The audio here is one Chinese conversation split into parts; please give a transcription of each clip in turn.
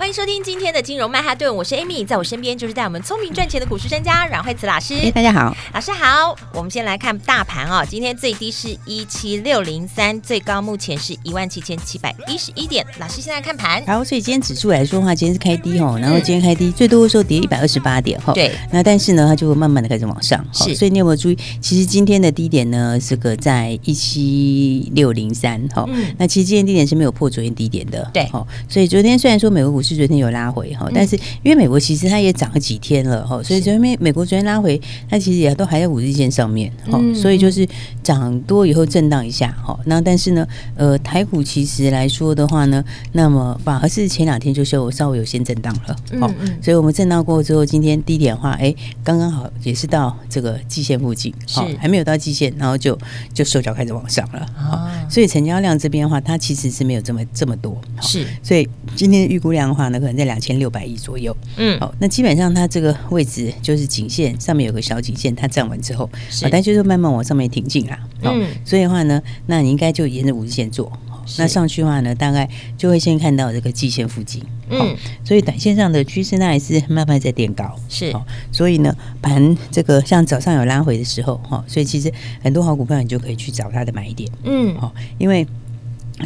欢迎收听今天的金融曼哈顿，我是 Amy，在我身边就是带我们聪明赚钱的股市专家阮慧慈老师。哎，大家好，老师好。我们先来看大盘啊、哦，今天最低是一七六零三，最高目前是一万七千七百一十一点。老师现在看盘，好，所以今天指数来说的话，今天是开低哦，然后今天开低、嗯、最多的时候跌一百二十八点哈。对，那但是呢，它就会慢慢的开始往上。是，所以你有没有注意？其实今天的低点呢，这个在一七六零三哈。那其实今天低点是没有破昨天低点的。对，好，所以昨天虽然说美国股市昨天有拉回。哈，但是因为美国其实它也涨了几天了哈，所以昨天美国昨天拉回，它其实也都还在五日线上面哈，所以就是涨多以后震荡一下哈。那但是呢，呃，台股其实来说的话呢，那么反而是前两天就是稍微有先震荡了，哦，所以我们震荡过之后，今天低点的话，哎，刚刚好也是到这个季线附近，是还没有到季线，然后就就手脚开始往上了啊。所以成交量这边的话，它其实是没有这么这么多，是。所以今天预估量的话呢，可能在两千。六百亿左右，嗯，好，那基本上它这个位置就是颈线上面有个小颈线，它站稳之后，是，但就是慢慢往上面挺进啦，嗯，所以的话呢，那你应该就沿着五日线做，那上去的话呢，大概就会先看到这个季线附近，嗯，所以短线上的趋势那还是慢慢在垫高，是，哦所以呢，盘这个像早上有拉回的时候，哈，所以其实很多好股票你就可以去找它的买点，嗯，好，因为。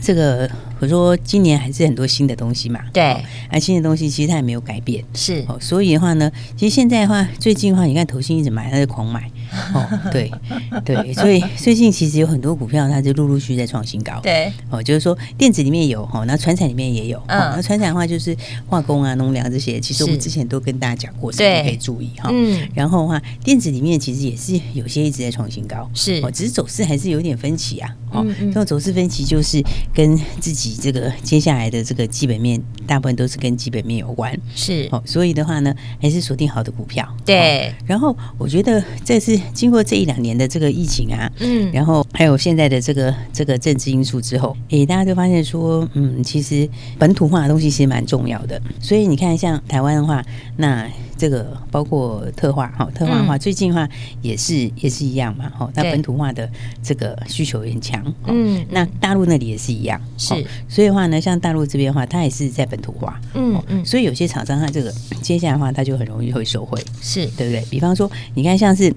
这个我说今年还是很多新的东西嘛，对，而新的东西其实它也没有改变，是哦，所以的话呢，其实现在的话，最近的话，你看投信一直买，它是狂买。哦，对对，所以最近其实有很多股票，它就陆陆续续在创新高。对，哦，就是说电子里面有哈，那船产里面也有。嗯，那船产的话就是化工啊、农粮这些，其实我们之前都跟大家讲过，所以可以注意哈。嗯，然后的话，电子里面其实也是有些一直在创新高，是哦，只是走势还是有点分歧啊。哦，这种走势分歧就是跟自己这个接下来的这个基本面，大部分都是跟基本面有关。是哦，所以的话呢，还是锁定好的股票。对，然后我觉得这次。经过这一两年的这个疫情啊，嗯，然后还有现在的这个这个政治因素之后，诶，大家就发现说，嗯，其实本土化的东西其实蛮重要的。所以你看，像台湾的话，那这个包括特化哈，特化的话，最近的话也是也是一样嘛，哈，那本土化的这个需求也很强，嗯，那大陆那里也是一样，是，所以的话呢，像大陆这边的话，它也是在本土化，嗯嗯，所以有些厂商它这个接下来的话，它就很容易会受惠，是对不对？比方说，你看像是。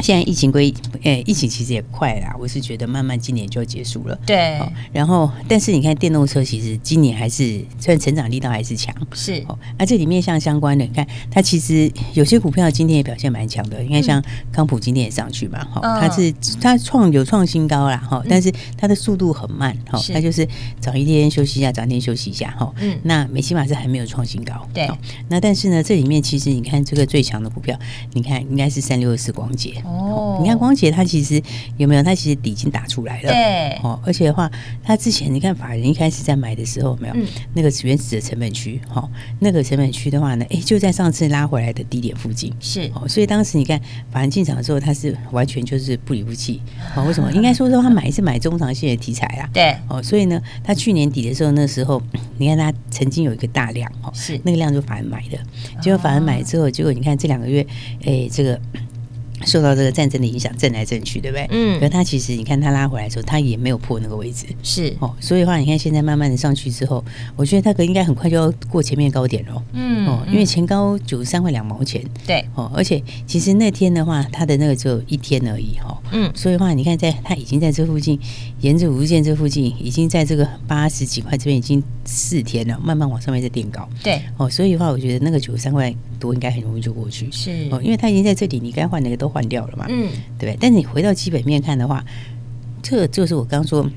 现在疫情归诶、欸，疫情其实也快啦。我是觉得慢慢今年就要结束了。对。然后，但是你看电动车，其实今年还是虽然成长力道还是强。是。哦，那这里面像相关的，你看它其实有些股票今天也表现蛮强的。你看像康普今天也上去嘛，哈、嗯，它是它创有创新高啦，哈，但是它的速度很慢，哈，它就是涨一天休息一下，涨一天休息一下，哈。嗯。那美琪玛是还没有创新高。对。那但是呢，这里面其实你看这个最强的股票，你看应该是三六二四光頡。哦，你看光頡它其实有没有？它其实底已经打出来了。对，哦，而且的话，它之前你看法人一开始在买的时候，没有、嗯、那个原始的成本区，哈，那个成本区的话呢，哎，就在上次拉回来的低点附近。是，哦，所以当时你看法人进场的时候，他是完全就是不离不弃。哦，为什么？应该说说他买是买中长线的题材啦。对，哦，所以呢，他去年底的时候，那时候你看他曾经有一个大量，哦，是那个量就法人买的，结果法人买之后，结果你看这两个月，哎，这个。受到这个战争的影响，震来震去，对不对？嗯。可是它其实，你看它拉回来的时候，它也没有破那个位置。是哦，所以的话，你看现在慢慢的上去之后，我觉得它可应该很快就要过前面高点了。嗯。哦，因为前高九十三块两毛钱。对。哦，而且其实那天的话，它的那个只有一天而已。哈。嗯。所以的话，你看在它已经在这附近，沿着五日线这附近，已经在这个八十几块这边已经四天了，慢慢往上面在垫高。对。哦，所以的话，我觉得那个九十三块多应该很容易就过去。是。哦，因为它已经在这里，你该换哪个都。换掉了嘛？嗯，对不对？但是你回到基本面看的话，这就是我刚刚说，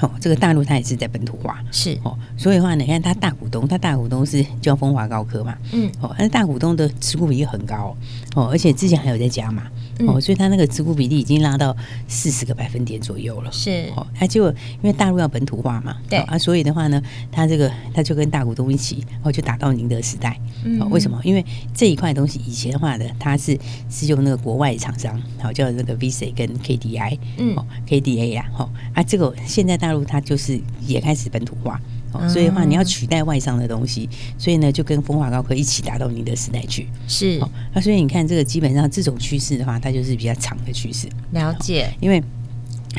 哦，这个大陆它也是在本土化，是。哦，所以的话你看它大股东，它大股东是叫风华高科嘛，嗯，哦，但是大股东的持股比例很高哦，而且之前还有在加码。哦，所以它那个持股比例已经拉到四十个百分点左右了。是。哦，它就因为大陆要本土化嘛，对。啊，所以的话呢，它这个它就跟大股东一起，哦，就打到宁德时代。嗯，为什么？因为这一块东西以前的话呢，它是是用那个国外厂商，好叫那个 VC 跟 KDI，嗯，KDA 呀，哦啊，这个现在大陆它就是也开始本土化。哦，所以的话，你要取代外商的东西，所以呢，就跟风华高科一起达到你的时代去。是，哦，那所以你看，这个基本上这种趋势的话，它就是比较长的趋势。了解，因为。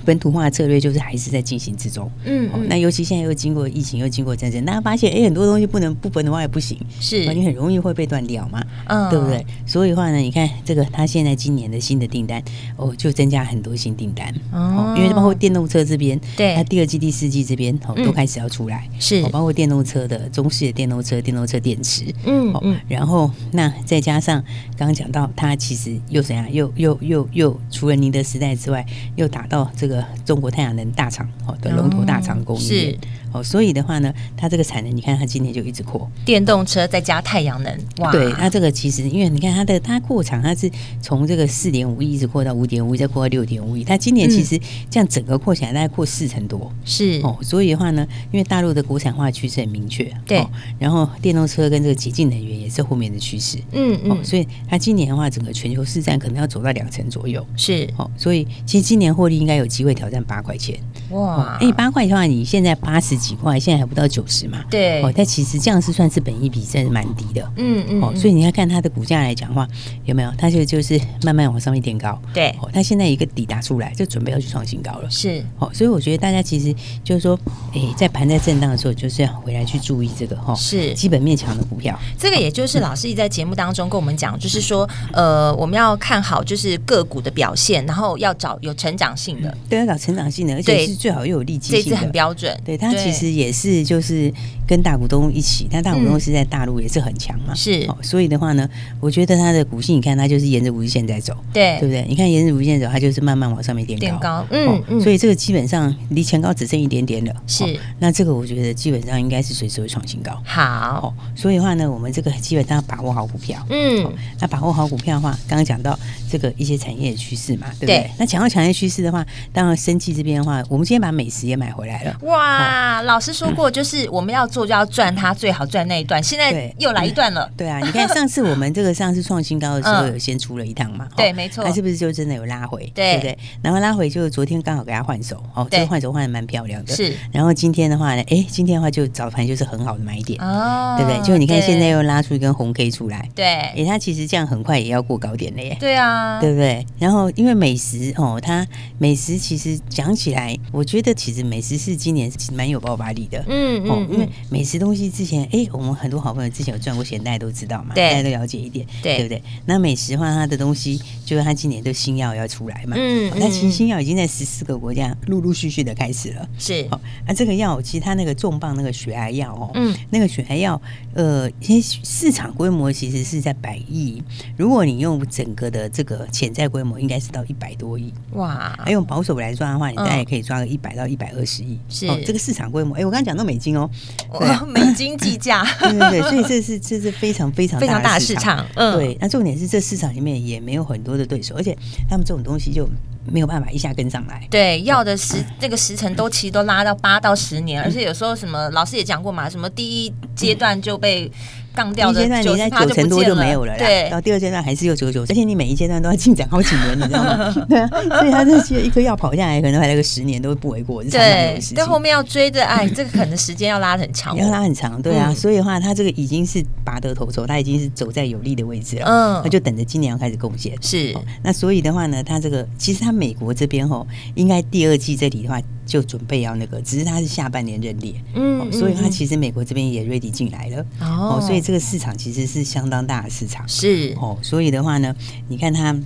本土化的策略就是还是在进行之中，嗯，嗯、哦，那尤其现在又经过疫情，又经过战争，大家发现，哎、欸，很多东西不能不本土化也不行，是，你很容易会被断掉嘛，嗯，对不对？所以的话呢，你看这个，他现在今年的新的订单，哦，就增加很多新订单，哦，因为包括电动车这边，对，它第二季、第四季这边，哦，都开始要出来，是、哦，包括电动车的中式的电动车、电动车电池，嗯嗯，然后那再加上刚刚讲到，它其实又怎样？又又又又除了宁德时代之外，又打到这个。中国太阳能大厂哦的龙头大厂供应链哦，所以的话呢，它这个产能，你看它今年就一直扩电动车再加太阳能，哇！对，它这个其实因为你看它的它扩厂，它是从这个四点五亿一直扩到五点五亿，再扩到六点五亿。它今年其实这样整个扩起来大概扩四成多，是哦。所以的话呢，因为大陆的国产化趋势很明确，对。然后电动车跟这个洁净能源也是后面的趋势，嗯嗯。所以它今年的话，整个全球市占可能要走到两成左右，是哦。所以其实今年获利应该有机会挑战八块钱，哇！哎，八块的话，你现在八十。几块，现在还不到九十嘛？对，哦，但其实这样是算是本益比，真的蛮低的。嗯嗯，哦，所以你要看它的股价来讲的话，有没有？它就就是慢慢往上面垫高。对，哦，它现在一个底打出来，就准备要去创新高了。是，哦，所以我觉得大家其实就是说，哎，在盘在震荡的时候，就是要回来去注意这个哈，是基本面强的股票。这个也就是老师在节目当中跟我们讲，就是说，呃，我们要看好就是个股的表现，然后要找有成长性的，对，要找成长性的，而且是最好又有利基性，这次很标准。对，它其实也是就是跟大股东一起，但大股东是在大陆也是很强嘛，是、嗯，所以的话呢，我觉得它的股性，你看它就是沿着五日线在走，对，对不对？你看沿着五日线走，它就是慢慢往上面垫高，高，嗯嗯，所以这个基本上离前高只剩一点点了，是。那这个我觉得基本上应该是随时会创新高，好。所以的话呢，我们这个基本上要把握好股票，嗯，那把握好股票的话，刚刚讲到这个一些产业的趋势嘛，对不对？对，那讲到产业趋势的话，当然生技这边的话，我们今天把美食也买回来了，哇，老师说。不 过就是我们要做就要赚它，最好赚那一段。现在又来一段了。对，对啊，你看上次我们这个上次创新高的时候有先出了一趟嘛？对，没错。它是不是就真的有拉回？对不对？然后拉回就昨天刚好给它换手哦，这个换手换的蛮漂亮的。是。然后今天的话呢，哎，今天的话就早盘就是很好的买点哦，对不对？就你看现在又拉出一根红 K 出来，对。哎，它其实这样很快也要过高点了耶。对啊，对不对？然后因为美食哦，它美食其实讲起来，我觉得其实美食是今年是蛮有爆发力的。嗯嗯。因为美食东西之前，哎，我们很多好朋友之前有赚过钱，大家都知道嘛，大家都了解一点，对，对不对？那美食的话，它的东西就是它今年都新药要出来嘛，嗯，那其实新药已经在十四个国家陆陆续续的开始了，是。好，那这个药其实它那个重磅那个血癌药哦，嗯，那个血癌药，呃，其实市场规模其实是在百亿，如果你用整个的这个潜在规模，应该是到一百多亿，哇！还用保守来算的话，你大概也可以抓个一百到一百二十亿，是。这个市场规模，哎，我刚刚讲到美金哦。对啊、美金计价，对对对，所以这是这是非常非常非常大的市场。嗯，对。那重点是这市场里面也没有很多的对手，而且他们这种东西就没有办法一下跟上来。对，要的时那、嗯、个时程都其实都拉到八到十年，嗯、而且有时候什么老师也讲过嘛，什么第一阶段就被。降掉的，阶段你在九成多就没有了啦。对，到第二阶段还是有九九，而且你每一阶段都要进展好几年，你知道吗？对啊，所以他这些一颗药跑下来，可能还来个十年都不为过。对，但后面要追着，哎，这个可能时间要拉很长，要拉很长。对啊，所以的话，他这个已经是拔得头筹，他已经是走在有利的位置了。嗯，他就等着今年要开始贡献。是，那所以的话呢，他这个其实他美国这边吼，应该第二季这里的话。就准备要那个，只是他是下半年认列，嗯，所以他其实美国这边也 ready 进来了，哦，所以这个市场其实是相当大的市场，是。哦，所以的话呢，你看他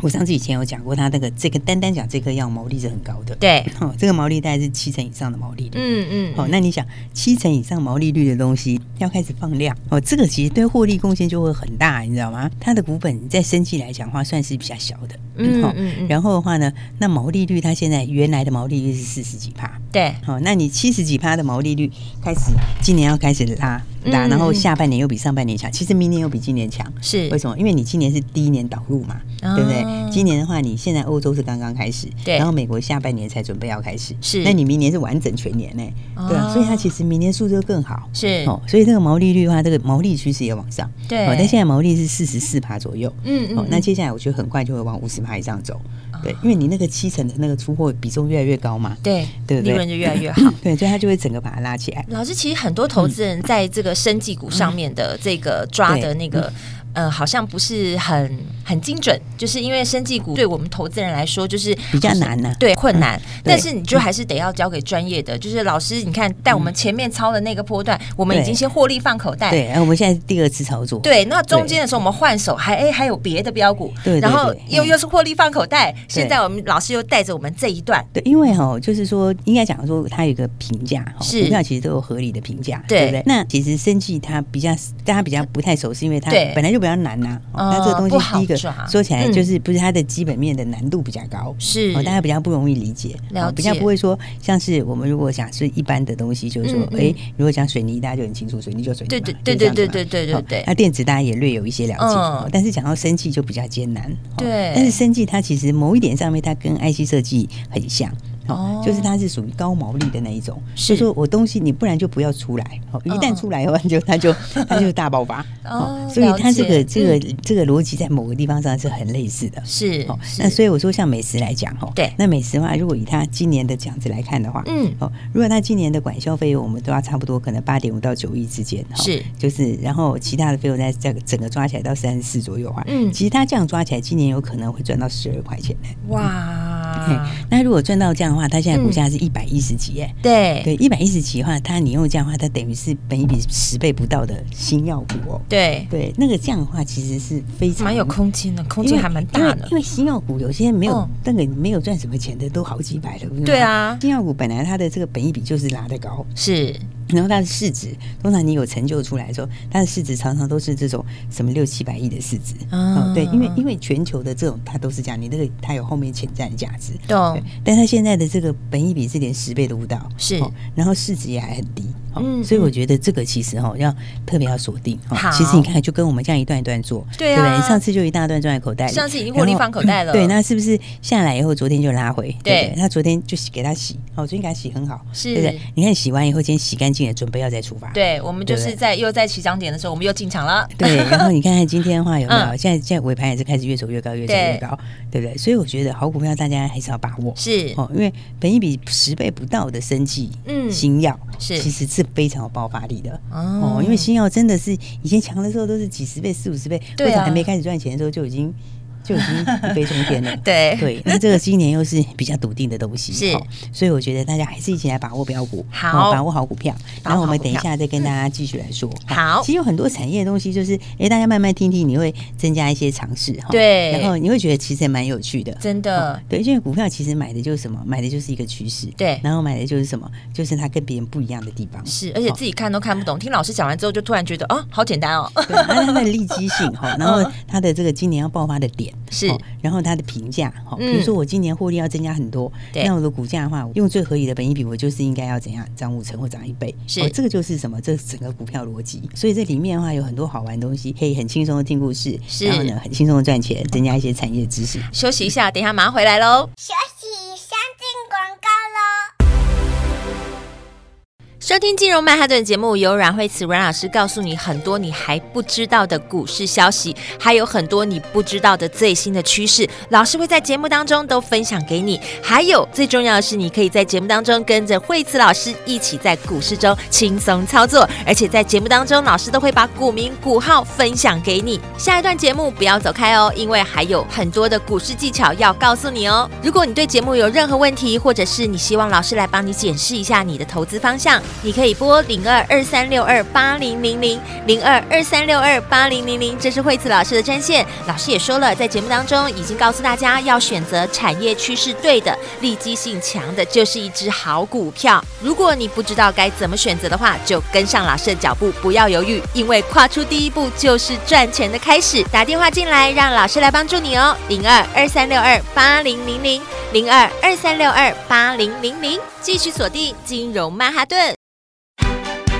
我上次以前有讲过，它那个这个单单讲这颗药毛利是很高的，对，哦，这个毛利大概是七成以上的毛利率，嗯嗯，哦，那你想七成以上毛利率的东西要开始放量，哦，这个其实对获利贡献就会很大，你知道吗？它的股本在生技来讲的话算是比较小的，嗯嗯嗯，然后的话呢，那毛利率它现在原来的毛利率是四十几趴，对，哦，那你七十几趴的毛利率开始今年要开始拉。然后下半年又比上半年强，其实明年又比今年强，是。为什么？因为你今年是第一年导入嘛，哦、对不对？今年的话，你现在欧洲是刚刚开始，对，然后美国下半年才准备要开始，是，那你明年是完整全年呢？对啊，所以它其实明年数字会更好，是。哦，所以这个毛利率的话，这个毛利趋势也往上，对，哦，但现在毛利是四十四趴左右，嗯嗯，哦，那接下来我觉得很快就会往五十趴以上走。对，因为你那个七成的那个出货比重越来越高嘛，对，对对？利润就越来越好，对，所以他就会整个把它拉起来。老师，其实很多投资人在这个生技股上面的这个抓的那个。呃，好像不是很很精准，就是因为生技股对我们投资人来说就是比较难呢、啊，对困难。嗯、但是你就还是得要交给专业的，就是老师，你看带我们前面操的那个波段，嗯、我们已经先获利放口袋。对，然后我们现在第二次操作。对，那中间的时候我们换手还哎还有别的标股，对，然后又又是获利放口袋。现在我们老师又带着我们这一段。对，因为哈，就是说应该讲说它有一个评价，是股票其实都有合理的评价，对不对？那其实生技它比较大家比较不太熟悉，因为它本来就比较难呐、啊。那这个东西，第一个说起来就是不是它的基本面的难度比较高，是大家比较不容易理解，比较不会说像是我们如果讲是一般的东西，就是说，哎，如果讲水泥，大家就很清楚，水泥就水泥，对对对对对对对对对。那电子大家也略有一些了解，但是讲到生技就比较艰难，对。但是生技它其实某一点上面，它跟 IC 设计很像。哦，就是它是属于高毛利的那一种，是。说我东西你不然就不要出来，哦，一旦出来的话就它就 它就大爆发，哦，所以它这个这个这个逻辑在某个地方上是很类似的，是，哦，那所以我说像美食来讲，哦，对，那美食的话，如果以它今年的这样子来看的话，嗯，哦，如果它今年的管销费用我们都要差不多可能八点五到九亿之间，是，就是然后其他的费用在这个整个抓起来到三十四左右啊，嗯，其实它这样抓起来，今年有可能会赚到十二块钱呢，哇，那如果赚到这样的话，它现在股价是。一百一十几耶，对对，一百一十几的话，它你用这样的话，它等于是本一比十倍不到的新药股哦。对对，那个这样的话其实是非常蛮有空间的，空间还蛮大的。因为新药股有些没有那个没有赚什么钱的，都好几百了。对啊，新药股本来它的这个本一比就是拉得高，是。然后它的市值，通常你有成就出来的时候，它的市值常常都是这种什么六七百亿的市值。哦，对，因为因为全球的这种它都是这样，你那个它有后面潜在的价值。对，但它现在的这个本益比是连十倍都不到，是。然后市值也还很低。嗯，所以我觉得这个其实哈要特别要锁定。好，其实你看，就跟我们这样一段一段做，对啊，对不对？上次就一大段装在口袋里，上次已经获利放口袋了。对，那是不是下来以后，昨天就拉回？对，那昨天就洗给他洗，哦，昨天给他洗很好，是，对？你看洗完以后，今天洗干净了，准备要再出发。对，我们就是在又在起涨点的时候，我们又进场了。对，然后你看看今天的话有没有？现在现在尾盘也是开始越走越高，越走越高，对不对？所以我觉得好股票大家还是要把握，是哦，因为本一比十倍不到的生计，嗯，新药是其实是非常有爆发力的哦，因为新药真的是以前强的时候都是几十倍、四五十倍，或者还没开始赚钱的时候就已经。就已经一飞冲天了。对对，那这个今年又是比较笃定的东西，是，所以我觉得大家还是一起来把握标股，好，把握好股票。然后我们等一下再跟大家继续来说。好，其实有很多产业的东西，就是哎，大家慢慢听听，你会增加一些尝试哈。对，然后你会觉得其实也蛮有趣的，真的。对，因为股票其实买的就是什么？买的就是一个趋势。对，然后买的就是什么？就是它跟别人不一样的地方。是，而且自己看都看不懂，听老师讲完之后，就突然觉得哦，好简单哦。对，它它的利基性哈，然后它的这个今年要爆发的点。是，然后它的评价，哈，比如说我今年获利要增加很多，那我的股价的话，用最合理的本益比，我就是应该要怎样涨五成或涨一倍，是，这个就是什么？这整个股票逻辑。所以这里面的话有很多好玩的东西，可以很轻松的听故事，然后呢，很轻松的赚钱，增加一些产业知识。休息一下，等一下马上回来喽。收听金融曼哈顿节目，由阮慧慈阮老师告诉你很多你还不知道的股市消息，还有很多你不知道的最新的趋势，老师会在节目当中都分享给你。还有最重要的是，你可以在节目当中跟着慧慈老师一起在股市中轻松操作，而且在节目当中，老师都会把股名、股号分享给你。下一段节目不要走开哦，因为还有很多的股市技巧要告诉你哦。如果你对节目有任何问题，或者是你希望老师来帮你检视一下你的投资方向。你可以拨零二二三六二八零零零零二二三六二八零零零，这是惠慈老师的专线。老师也说了，在节目当中已经告诉大家，要选择产业趋势对的、利基性强的，就是一只好股票。如果你不知道该怎么选择的话，就跟上老师的脚步，不要犹豫，因为跨出第一步就是赚钱的开始。打电话进来，让老师来帮助你哦，零二二三六二八零零零零二二三六二八零零零，继续锁定金融曼哈顿。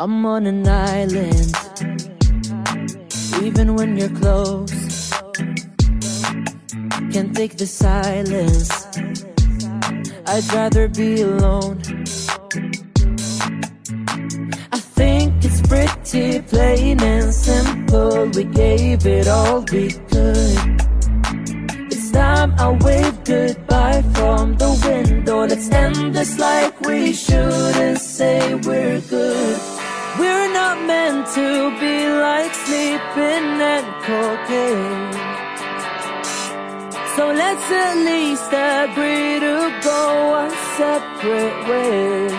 I'm on an island, even when you're close. Can't take the silence. I'd rather be alone. I think it's pretty plain and simple. We gave it all we could. It's time I wave goodbye from the window. Let's end this like we should and say we're good. Not meant to be like sleeping and cocaine. So let's at least agree to go our separate ways.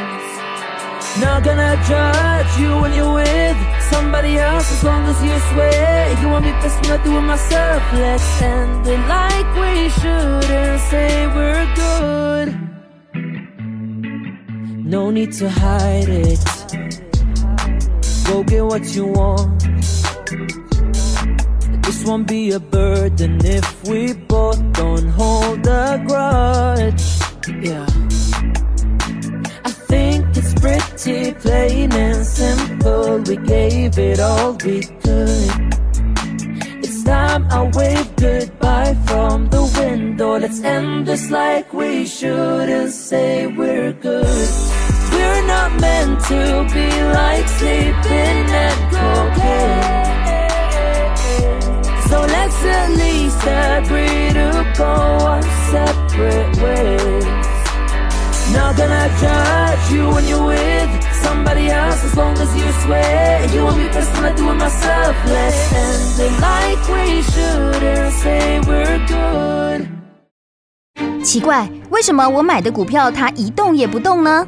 Not gonna judge you when you're with somebody else as long as you swear you want me best when I do it myself. Let's end it like we should and say we're good. No need to hide it. Go get what you want. This won't be a burden if we both don't hold a grudge. Yeah. I think it's pretty plain and simple. We gave it all we could. It's time I wave goodbye from the window. Let's end this like we should and say we're good. Not meant to be like sleeping and cocaine. So let's at least agree to go our separate ways. Not gonna judge you when you're with somebody else as long as you swear you want me best when I do it myself. Let's end it like we should and say we're good. 奇怪，为什么我买的股票它一动也不动呢？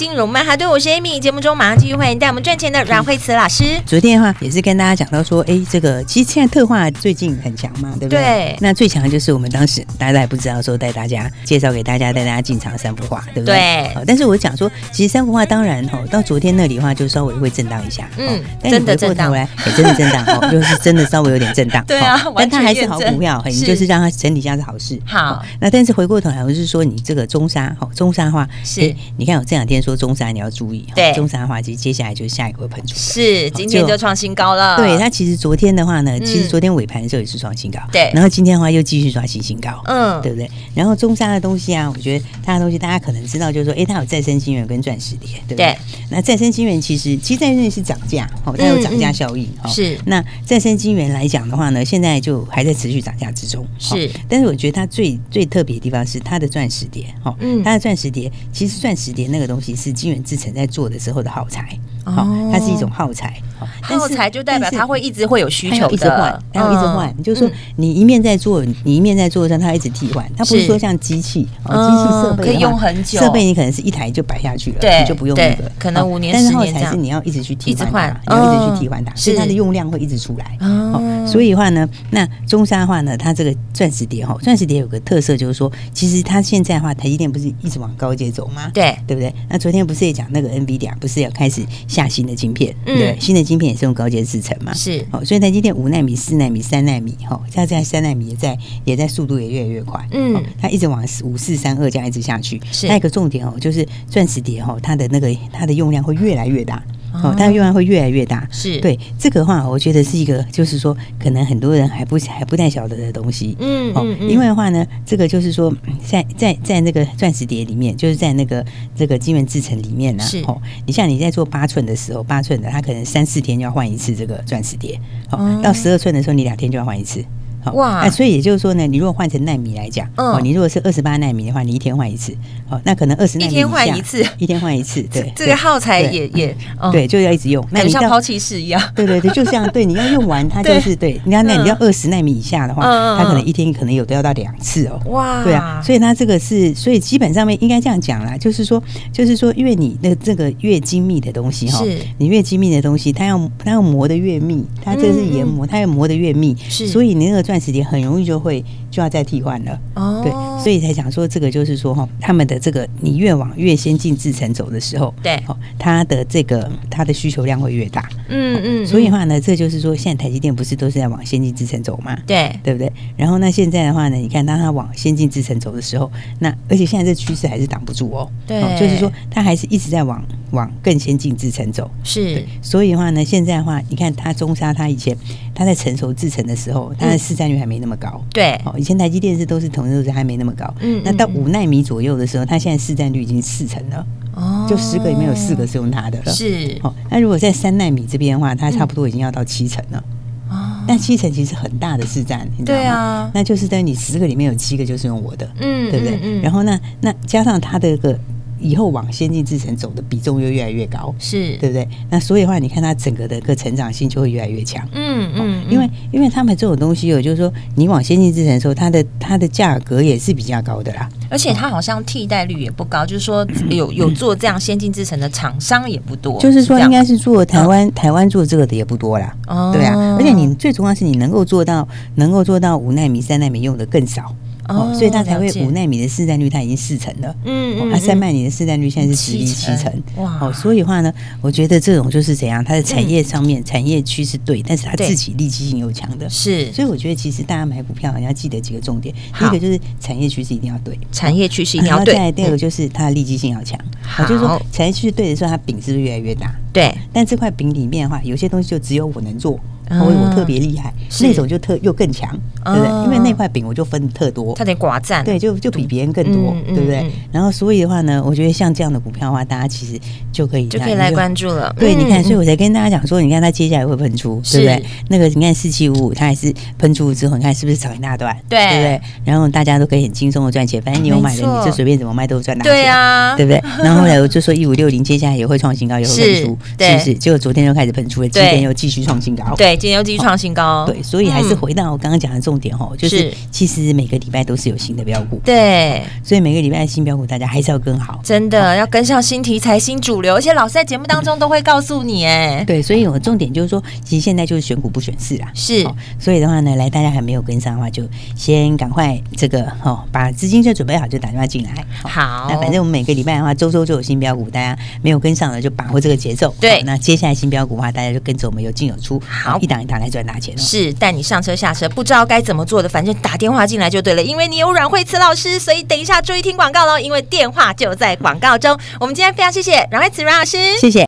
金融曼哈顿，我是 Amy。节目中马上继续欢迎带我们赚钱的阮慧慈老师。昨天的话也是跟大家讲到说，哎，这个其实现在特化最近很强嘛，对不对？对。那最强的就是我们当时大家还不知道说带大家介绍给大家带大家进场三幅画，对不对？对。好，但是我讲说，其实三幅画当然哈，到昨天那里的话就稍微会震荡一下，嗯，真的震荡，哎，真的震荡 哦，就是真的稍微有点震荡。对啊，但它还是好股票，你就是让它整理一下是好事。好，那但是回过头来，我是说你这个中沙，哈，中沙的话是，你看我这两天说中山。你要注意，对中山的话，其实接下来就是下一个会喷出，是今天就创新高了。对它其实昨天的话呢，其实昨天尾盘的时候也是创新高，对。然后今天的话又继续刷新新高，嗯，对不对？然后中山的东西啊，我觉得它的东西大家可能知道，就是说，哎，它有再生晶圆跟钻石碟，对不对？那再生晶圆其实其实再生晶圆是涨价，哦，它有涨价效应哦，是。那再生晶圆来讲的话呢，现在就还在持续涨价之中，是。但是我觉得它最最特别的地方是它的钻石碟，哦，它的钻石碟其实钻石碟那个东西是金源制成在做的时候的耗材，好，它是一种耗材，耗材就代表它会一直会有需求的，一直换，然后一直换。就是说，你一面在做，你一面在做上，它一直替换，它不是说像机器，机器设备可以用很久，设备你可能是一台就摆下去了，你就不用那个，可能五年、但是耗材是你要一直去替换，你要一直去替换它，所以它的用量会一直出来。哦，所以的话呢，那中沙的话呢，它这个钻石碟哈，钻石碟有个特色就是说，其实它现在的话，台积电不是一直往高阶走吗？对，对不对？那昨天不是也讲那个 NVIDIA 不是要开始下新的晶片？对，新的晶片也是用高阶制程嘛？是。哦，所以台积电五纳米、四纳米、三纳米，哈，现在三纳米也在也在速度也越来越快。嗯，它一直往五四三二这样一直下去。是。那一个重点哦，就是钻石碟哈，它的那个它的用量会越来越大。哦，它的用量会越来越大，是。对这个话，我觉得是一个，就是说，可能很多人还不还不太晓得的东西，嗯，哦，因为的话呢，这个就是说，在在在那个钻石碟里面，就是在那个这个晶圆制成里面呢，是。哦，你像你在做八寸的时候，八寸的它可能三四天就要换一次这个钻石碟，哦，到十二寸的时候，你两天就要换一次。哇，那所以也就是说呢，你如果换成纳米来讲，哦，你如果是二十八纳米的话，你一天换一次，哦，那可能二十纳米一天换一次，一天换一次，对，这个耗材也也对，就要一直用，那你像抛弃式一样，对对对，就这样，对，你要用完它 就是对，你要那你要二十纳米以下的话，它可能一天可能有都要到两次哦，哇，对啊，所以它这个是，所以基本上面应该这样讲啦，就是说，就是说，因为你那这个越精密的东西哈，你越精密的东西，它要它要磨得越密，它这个是研磨，它要磨得越密，是，所以你那个段时间很容易。就会就要再替换了，哦，对，所以才讲说这个就是说哈，他们的这个你越往越先进制程走的时候，对，哦，它的这个它的需求量会越大，嗯嗯，所以的话呢，这就是说现在台积电不是都是在往先进制程走吗？对，对不对？然后那现在的话呢，你看当它往先进制程走的时候，那而且现在这趋势还是挡不住哦，对，就是说它还是一直在往往更先进制程走，是，所以的话呢，现在的话，你看它中沙，它以前它在成熟制程的时候，它的市占率还没那么高。对，哦，以前台积电是都是同时还没那么高，嗯，那到五纳米左右的时候，它现在市占率已经四成了，哦，就十个里面有四个是用它的了，是，哦，那如果在三纳米这边的话，它差不多已经要到七成了，哦，那七成其实很大的市占，你知道吗？对啊，那就是等于你十个里面有七个就是用我的，嗯，对不对？嗯，然后那那加上它的个。以后往先进制程走的比重又越来越高，是对不对？那所以的话，你看它整个的个成长性就会越来越强。嗯嗯，因为因为他们这种东西哦，就是说你往先进制程的时候，它的它的价格也是比较高的啦。而且它好像替代率也不高，就是说有有做这样先进制程的厂商也不多。就是说，应该是做台湾台湾做这个的也不多啦。哦，对啊。而且你最重要是你能够做到能够做到五纳米、三纳米用的更少。哦，所以它才会五纳米的市占率，它已经四成了。嗯嗯，它三纳米的市占率现在是十比七成。哇，哦，所以的话呢，我觉得这种就是怎样，它的产业上面产业趋势对，但是它自己利基性又强的。是，所以我觉得其实大家买股票你要记得几个重点，第一个就是产业趋势一定要对，产业趋势一定要对。再第二个就是它的利基性要强。好，就是说产业趋势对的时候，它饼是不是越来越大？对。但这块饼里面的话，有些东西就只有我能做。我我特别厉害，那种就特又更强，对不对？因为那块饼我就分特多，它得寡占，对，就就比别人更多，对不对？然后所以的话呢，我觉得像这样的股票的话，大家其实就可以就可以来关注了。对，你看，所以我才跟大家讲说，你看它接下来会喷出，对不对？那个你看四七五五，它还是喷出之后，你看是不是涨一大段？对，对不对？然后大家都可以很轻松的赚钱，反正你有买的，你就随便怎么卖都赚大钱，对啊，对不对？然后后来我就说一五六零接下来也会创新高，也会喷出，是不是？结果昨天就开始喷出了，今天又继续创新高，对。今天又继续创新高。对，所以还是回到我刚刚讲的重点哈，就是其实每个礼拜都是有新的标股。对，所以每个礼拜的新标股，大家还是要跟好，真的要跟上新题材、新主流。而且老师在节目当中都会告诉你，哎，对，所以我的重点就是说，其实现在就是选股不选市啊。是，所以的话呢，来大家还没有跟上的话，就先赶快这个哦，把资金就准备好，就打电话进来。好，那反正我们每个礼拜的话，周周就有新标股，大家没有跟上的就把握这个节奏。对，那接下来新标股的话，大家就跟着我们有进有出，好，一档一档来赚大钱。是带你上车下车，不知道该怎么做的，反正打电话进来就对了，因为你有阮慧慈老师，所以等一下注意听广告喽，因为电话就在广告中。我们今天非常谢谢阮慧慈阮老师，谢谢。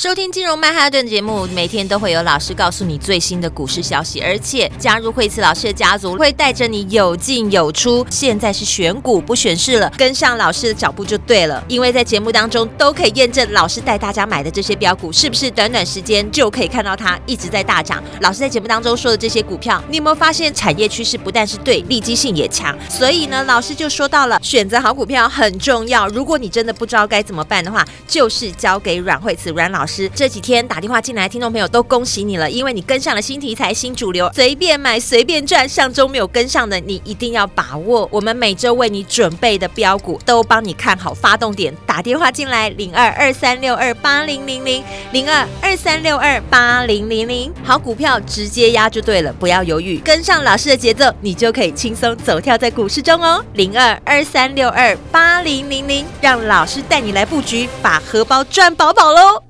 收听金融曼哈顿节目，每天都会有老师告诉你最新的股市消息，而且加入惠慈老师的家族，会带着你有进有出。现在是选股不选市了，跟上老师的脚步就对了。因为在节目当中都可以验证老师带大家买的这些标股，是不是短短时间就可以看到它一直在大涨？老师在节目当中说的这些股票，你有没有发现产业趋势不但是对，利基性也强？所以呢，老师就说到了选择好股票很重要。如果你真的不知道该怎么办的话，就是交给阮慧慈阮老师。这几天打电话进来听众朋友都恭喜你了，因为你跟上了新题材、新主流，随便买随便赚。上周没有跟上的，你一定要把握我们每周为你准备的标股，都帮你看好发动点。打电话进来零二二三六二八零零零零二二三六二八零零零，好股票直接压就对了，不要犹豫，跟上老师的节奏，你就可以轻松走跳在股市中哦。零二二三六二八零零零，让老师带你来布局，把荷包赚饱饱喽。